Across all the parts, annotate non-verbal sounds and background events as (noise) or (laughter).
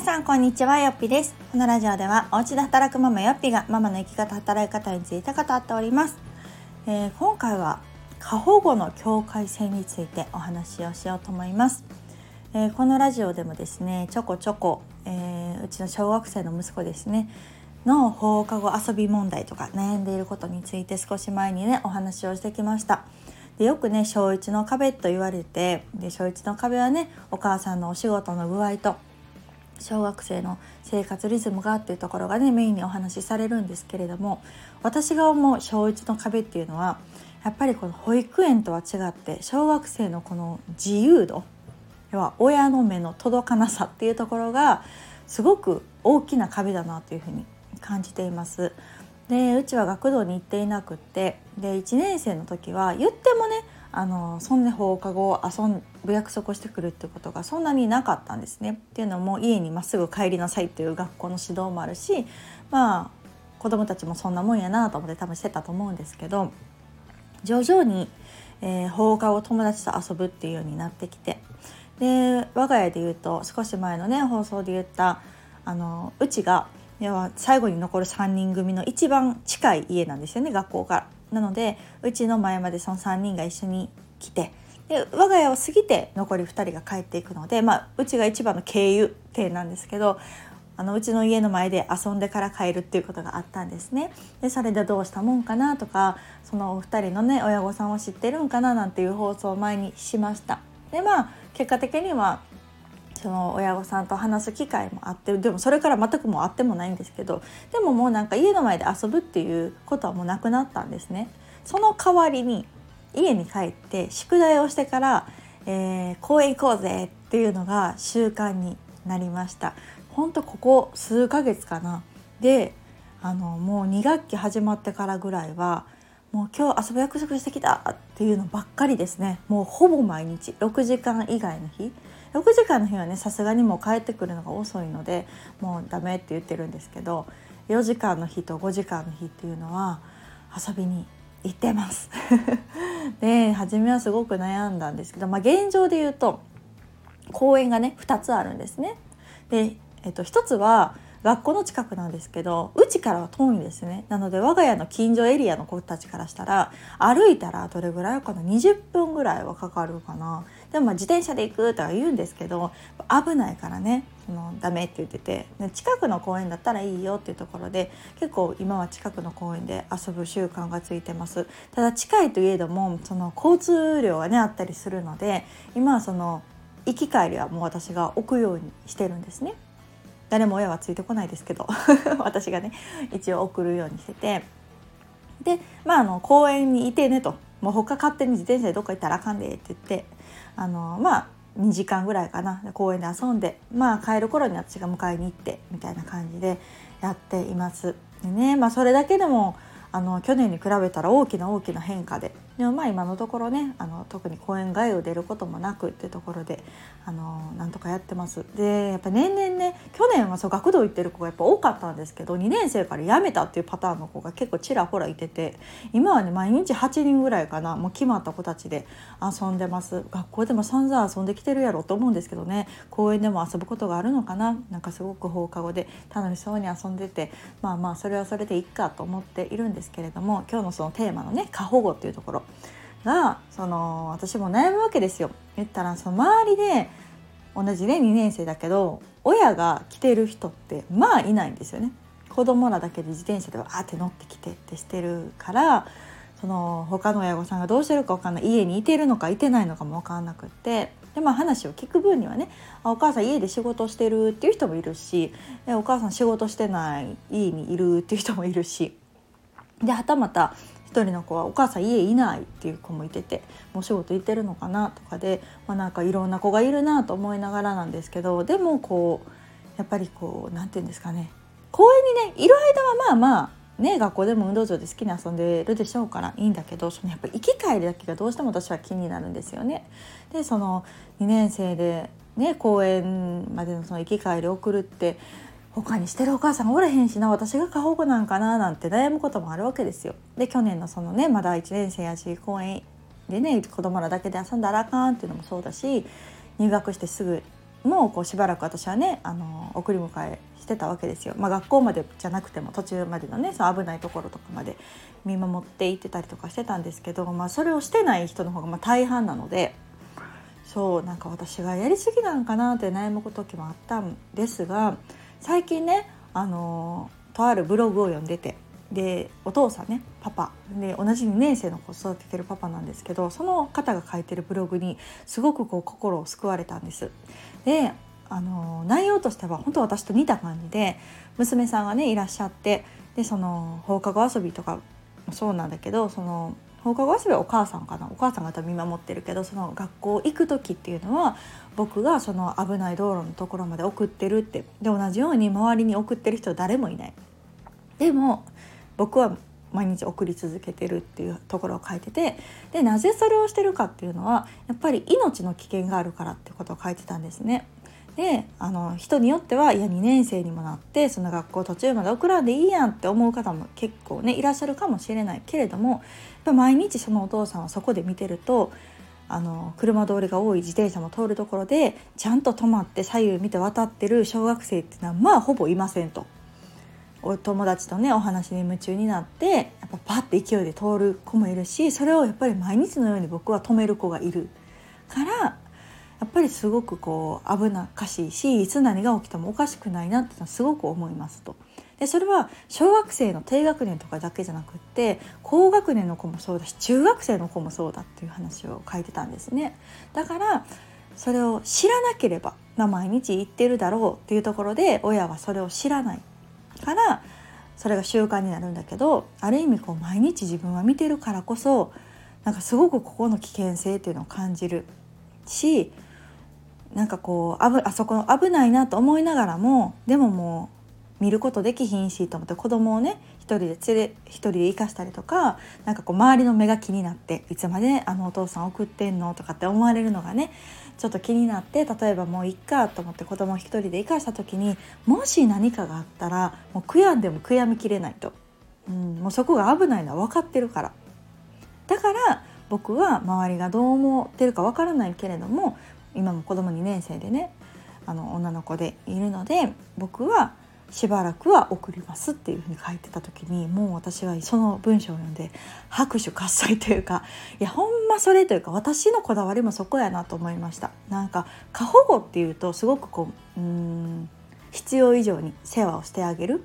さんこんにちはよっぴです。このラジオではお家で働くママよっぴがママの生き方働き方について語っております、えー、今回は過保護の境界線についてお話をしようと思います、えー、このラジオでもですねちょこちょこ、えー、うちの小学生の息子ですねの放課後遊び問題とか悩んでいることについて少し前にねお話をしてきました。でよくね小1の壁と言われてで小1の壁はねお母さんのお仕事の具合と小学生の生活リズムがっていうところがねメインにお話しされるんですけれども私が思う小1の壁っていうのはやっぱりこの保育園とは違って小学生のこの自由度要は親の目の届かなさっていうところがすごく大きな壁だなというふうに感じています。でうちは学童に行っていなくってで1年生の時は言ってもねあのそんな放課後遊ぶ約束をしてくるってことがそんなになかったんですね。っていうのも家にまっすぐ帰りなさいっていう学校の指導もあるしまあ子供たちもそんなもんやなと思って多分してたと思うんですけど徐々に、えー、放課後友達と遊ぶっていうようになってきてで我が家で言うと少し前のね放送で言ったあのうちが要は最後に残る3人組の一番近い家なんですよね学校から。なのでうちの前までその3人が一緒に来てで我が家を過ぎて残り2人が帰っていくので、まあ、うちが一番の経由点なんですけどあのうちの家の前で遊んでから帰るっていうことがあったんですね。でそれでどうしたもんかなとかそのお二人のね親御さんを知ってるんかななんていう放送を前にしました。でまあ結果的にはその親御さんと話す機会もあってでもそれから全くもうあってもないんですけどでももうなんか家の前で遊ぶっていうことはもうなくなったんですね。その代わりに家に帰って宿題をしてから、えー、公園行こうぜっていうのが習慣になりました。ほんとここ数ヶ月かなであのもう2学期始まってからぐらいはもう今日遊ぶ約束してきたっていうのばっかりですねもうほぼ毎日6時間以外の日6時間の日はねさすがにもう帰ってくるのが遅いのでもうダメって言ってるんですけど4時間の日と5時間の日っていうのは遊びに行ってます。(laughs) で初めはすごく悩んだんですけど、まあ、現状で言うと公園がね2つあるんですね。で、えっと、1つは学校の近くなんですけどうちからは遠いんですね。なので我が家の近所エリアの子たちからしたら歩いたらどれぐらいかな？20分ぐらいはかかるかな。でもまあ自転車で行くとか言うんですけど危ないからねそのダメって言ってて近くの公園だったらいいよっていうところで結構今は近くの公園で遊ぶ習慣がついてます。ただ近いといえどもその交通量がねあったりするので今はその行き帰りはもう私が置くようにしてるんですね。誰も親はついてこないですけど (laughs) 私がね一応送るようにしてて。でまああの公園にいてねと。もう他勝手に自転車でどっか行ったらあかんでって言ってあのまあ2時間ぐらいかな公園で遊んでまあ帰る頃に私が迎えに行ってみたいな感じでやっています。でねまあそれだけでもあの去年に比べたら大きな大きな変化ででもまあ今のところねあの特に公園外を出ることもなくっていうところであのなんとかやってます。でやっぱ年々ね去年はそう学童行ってる子がやっぱ多かったんですけど2年生から辞めたっていうパターンの子が結構ちらほらいてて今はね毎日8人ぐらいかなもう決まった子たちで遊んでます。学校でも散々遊んできてるやろと思うんですけどね公園でも遊ぶことがあるのかななんかすごく放課後で楽しそうに遊んでてまあまあそれはそれでいっかと思っているんですけれども今日のそのテーマのね過保護っていうところがその私も悩むわけですよ。言ったらその周りで同じね2年生だけど親が来てる人ってまあいないんですよね。子供らだけで自転車でわーって乗ってきてってしてるからその他の親御さんがどうしてるか分かんない家にいてるのかいてないのかも分かんなくってでまあ話を聞く分にはねあお母さん家で仕事してるっていう人もいるしお母さん仕事してない家にいるっていう人もいるしではたまた一人の子はお母さん家いないっていう子もいててもう仕事行ってるのかなとかで、まあ、なんかいろんな子がいるなと思いながらなんですけどでもこうやっぱりこう何て言うんですかね公園にねいる間はまあまあね、学校でも運動場で好きに遊んでるでしょうからいいんだけどそのやっぱ行き帰りだけがどうしても私は気になるんですよね。でその2年生で、ね、公園までのその行き帰り送るって他にしてるお母さんがおらへんしな私が過保護なんかななんて悩むこともあるわけですよ。で去年のそのねまだ1年生やし公園でね子供らだけで遊んだらあかんっていうのもそうだし入学してすぐもうこうしばらく私はねあの送り迎えしてたわけですよ、まあ、学校までじゃなくても途中までのねその危ないところとかまで見守っていってたりとかしてたんですけど、まあ、それをしてない人の方がま大半なのでそうなんか私がやりすぎなのかなって悩む時もあったんですが最近ねあのとあるブログを読んでてでお父さんねパパで同じ2年生の子育ててるパパなんですけどその方が書いてるブログにすごくこう心を救われたんです。であの内容としては本当私と似た感じで娘さんがねいらっしゃってでその放課後遊びとかもそうなんだけどその放課後遊びはお母さんかな？お母さんが多分見守ってるけどその学校行く時っていうのは僕がその危ない道路のところまで送ってるってで同じように周りに送ってる人誰もいない。でも僕は毎日送り続けてるっていうところを書いててでなぜそれをしてるかっていうのはやっぱり命の危険があるからってことを書いてたんですね。であの人によってはいや2年生にもなってその学校途中まで送らんでいいやんって思う方も結構ねいらっしゃるかもしれないけれどもやっぱ毎日そのお父さんはそこで見てるとあの車通りが多い自転車も通るところでちゃんと止まって左右見て渡ってる小学生っていうのはまあほぼいませんと。お友達とねお話に夢中になってやっぱパッて勢いで通る子もいるしそれをやっぱり毎日のように僕は止める子がいるからやっぱりすごくこう危なっかしいしいつ何が起きてもおかしくないなってのはすごく思いますと。でそれは小学生の低学年とかだけじゃなくって高学年の子もそうだし中学生の子もそうだっていう話を書いてたんですね。だからそれを知らなければ、まあ、毎日言ってるだろうっていうところで親はそれを知らないからそれが習慣になるんだけどある意味こう毎日自分は見てるからこそなんかすごくここの危険性っていうのを感じるしなんかこうあそこ危ないなと思いながらもでももう見ることできひんしと思って子供をね一人で連れ一人で行かしたりとかなんかこう周りの目が気になっていつまであのお父さん送ってんのとかって思われるのがねちょっと気になって例えばもういっかと思って子供一人で行かした時にもし何かがあったらもう悔やんでも悔やみきれないと、うん、もうそこが危ないのは分かってるから。だから僕は周りがどう思ってるか分からないけれども今も子供2年生でねあの女の子でいるので僕はしばらくは送りますっていうふうに書いてた時にもう私はその文章を読んで拍手喝采というかいやほんまそれというか私のこだわりもそこやなと思いました。なんか過保護っていうとすごくこううん必要以上に世話をしてあげる。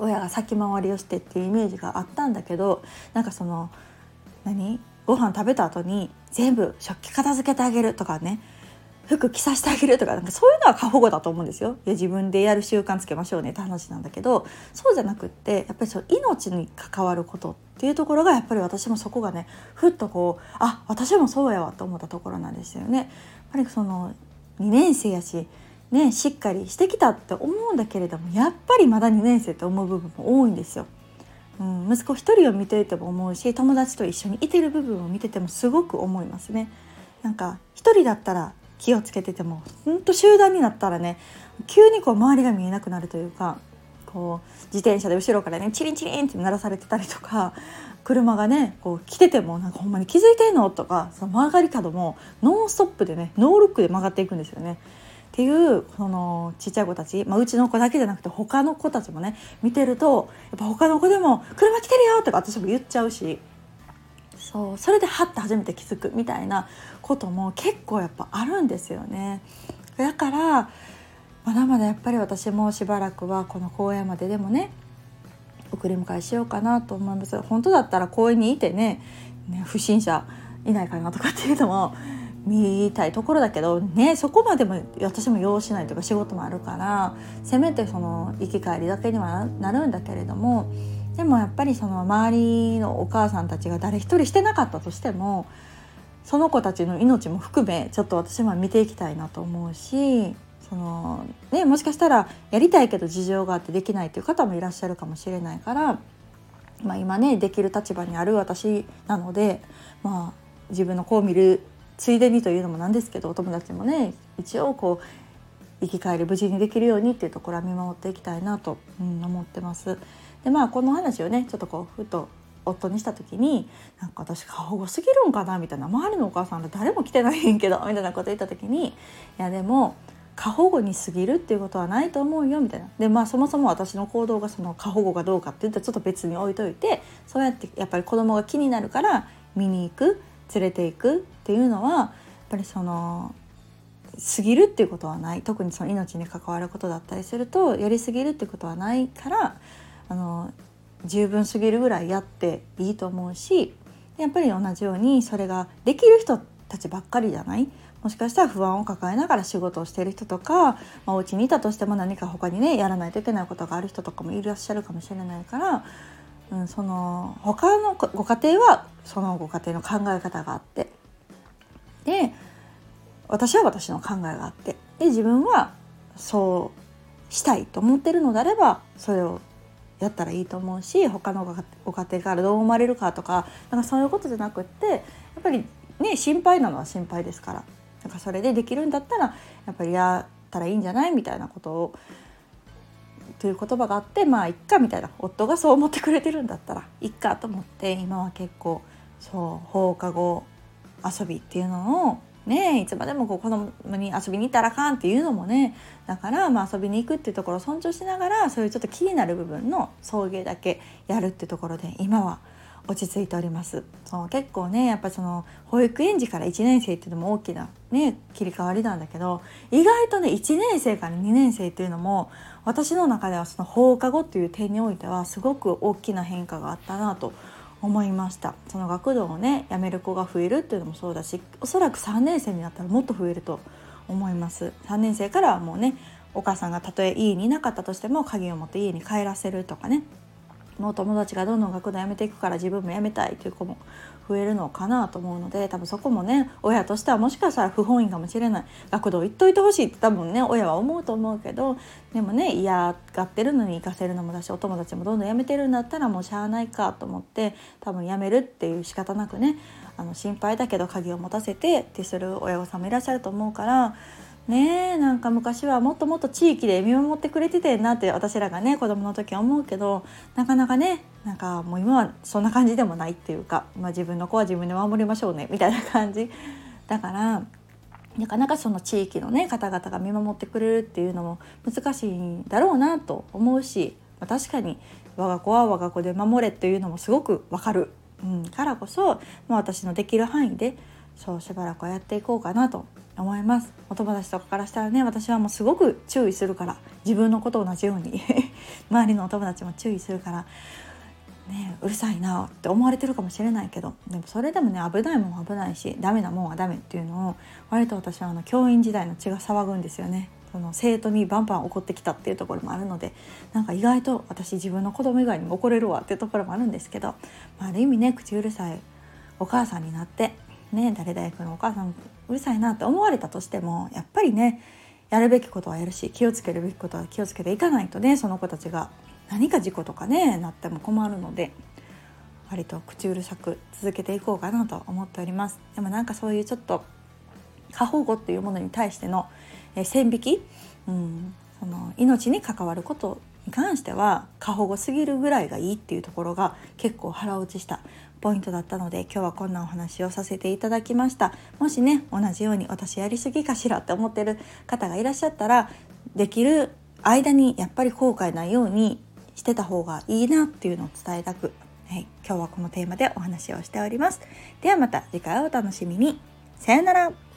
親が先回りをしてっていうイメージがあったんだけどなんかその何？ご飯食べた後に全部食器片付けてあげるとかね。服着させてあげるとかなんかそういうのは過保護だと思うんですよいや自分でやる習慣つけましょうねって話なんだけどそうじゃなくってやっぱりそう命に関わることっていうところがやっぱり私もそこがねふっとこうあ私もそうやわと思ったところなんですよね。やっぱりその2年生やしね、しっかりしてきたって思うんだけれどもやっぱりまだ2年生って思う部分も多いんですよ。うん、息子一人を見ていても思うし友達と一緒にいてる部分を見ててもすごく思いますね。なんか一人だったら気をつけててもほんと集団になったらね急にこう周りが見えなくなるというかこう自転車で後ろからねチリンチリンって鳴らされてたりとか車がねこう来ててもなんかほんまに気づいてんのとかその曲がり角もノンストップでねノールックで曲がっていくんですよね。っていうそのちっちゃい子たち、まあ、うちの子だけじゃなくて他の子たちもね見てるとやっぱ他の子でも「車来てるよ!」とか私も言っちゃうしそうそれでハッて初めて気づくみたいなことも結構やっぱあるんですよね。だからまだまだやっぱり私もしばらくはこの公園まででもね送り迎えしようかなと思います本当だったら公園にいてねね不審者いないかなとかっていうのも (laughs) 見たいところだけどねそこまでも私も要しないというか仕事もあるからせめてその行き帰りだけにはなるんだけれどもでもやっぱりその周りのお母さんたちが誰一人してなかったとしてもその子たちの命も含めちょっと私も見ていきたいなと思うしその、ね、もしかしたらやりたいけど事情があってできないという方もいらっしゃるかもしれないから、まあ、今ねできる立場にある私なので、まあ、自分の子を見るついでにというのもなんですけどお友達もね一応こう生き返り無事にできるようにっていうところは見守っていきたいなと、うん、思ってます。でまあこの話をねちょっとこうふと夫にした時になんか私過保護すぎるんかなみたいな。周りのお母さんで誰も来てないんけどみたいなこと言った時にいやでも過保護に過ぎるっていうことはないと思うよみたいな。でまあそもそも私の行動がその過保護かどうかっていったらちょっと別に置いといてそうやってやっぱり子供が気になるから見に行く連れていくっていうのはやっぱりその過ぎるっていうことはない。特にその命に関わることだったりするとやりすぎるっていうことはないからあの十分すぎるぐらいやっていいと思うしやっぱり同じようにそれができる人たちばっかりじゃない？もしかしたら不安を抱えながら仕事をしている人とか、まあ、お家にいたとしても何か他にねやらないといけないことがある人とかもいらっしゃるかもしれないから、うん、その他のご家庭はそのご家庭の考え方があって。で私は私の考えがあって。で自分はそうしたいと思ってるのであればそれをやったらいいと思うし他のご家庭からどう思われるかとかなんかそういうことじゃなくってやっぱりね心配なのは心配ですから。なんかそれでできるんだったらやっぱりやったらいいんじゃないみたいなことをという言葉があってまあいっかみたいな。夫がそう思ってくれてるんだったらいっかと思って今は結構そう放課後遊びっていうのをねいつまでもこう子供に遊びに行ったらあかんっていうのもねだからまあ遊びに行くっていうところを尊重しながらそういうちょっと気になる部分の送迎だけやるってところで今は落ち着いております。そう結構ねやっぱその保育園児から1年生っていうのも大きなね切り替わりなんだけど意外とね1年生から2年生っていうのも私の中ではその放課後っていう点においてはすごく大きな変化があったなと思いま思いました。その学童をね辞める子が増えるっていうのもそうだしおそらく3年生になったらもっと増えると思います。3年生からはもうねお母さんがたとえ家にいなかったとしても鍵を持って家に帰らせるとかね。もう友達がどんどん学童辞めていくから自分も辞めたいという子も増えるのかなと思うので多分そこもね親としてはもしかしたら不本意かもしれない。学童行っといてほしいって多分ね親は思うと思うけどでもね嫌がってるのに行かせるのもだしお友達もどんどん辞めてるんだったらもうしゃあないかと思って多分辞めるっていう仕方なくねあの心配だけど鍵を持たせてってする親御さんもいらっしゃると思うからねえなんか昔はもっともっと地域で見守ってくれててんなって私らがね子供の時は思うけどなかなかねなんかもう今はそんな感じでもないっていうか、まあ、自分の子は自分で守りましょうねみたいな感じ。だからなかなかその地域のね方々が見守ってくれるっていうのも難しいんだろうなと思うし、まあ、確かに我が子は我が子で守れっていうのもすごくわかる、うん、からこそ、まあ、私のできる範囲でそうしばらくはやっていこうかなと思いますお友達とかからしたらね私はもうすごく注意するから自分のこと同じように (laughs) 周りのお友達も注意するからねうるさいなって思われてるかもしれないけどでもそれでもね危ないもんは危ないしダメなもんはダメっていうのを割と私はあの教員時代の血が騒ぐんですよね。その生徒にバンバン怒ってきたっていうところもあるのでなんか意外と私自分の子供以外にも怒れるわっていうところもあるんですけど、まあ、ある意味ね口うるさいお母さんになってね誰々君のお母さんうるさいなって思われたとしてもやっぱりねやるべきことはやるし気をつけるべきことは気をつけていかないとねその子たちが何か事故とかねなっても困るので割と口うるさく続けていこうかなと思っております。でもなんかそういうちょっと過保護っていうものに対しての、え線引き、うん、その命に関わることに関しては過保護すぎるぐらいがいいっていうところが結構腹落ちした。ポイントだったので今日はこんなお話をさせていただきました。もしね同じように私やりすぎかしらって思ってる方がいらっしゃったらできる間にやっぱり後悔ないようにしてた方がいいなっていうのを伝えたく、はい、今日はこのテーマでお話をしております。ではまた次回お楽しみに。さようなら。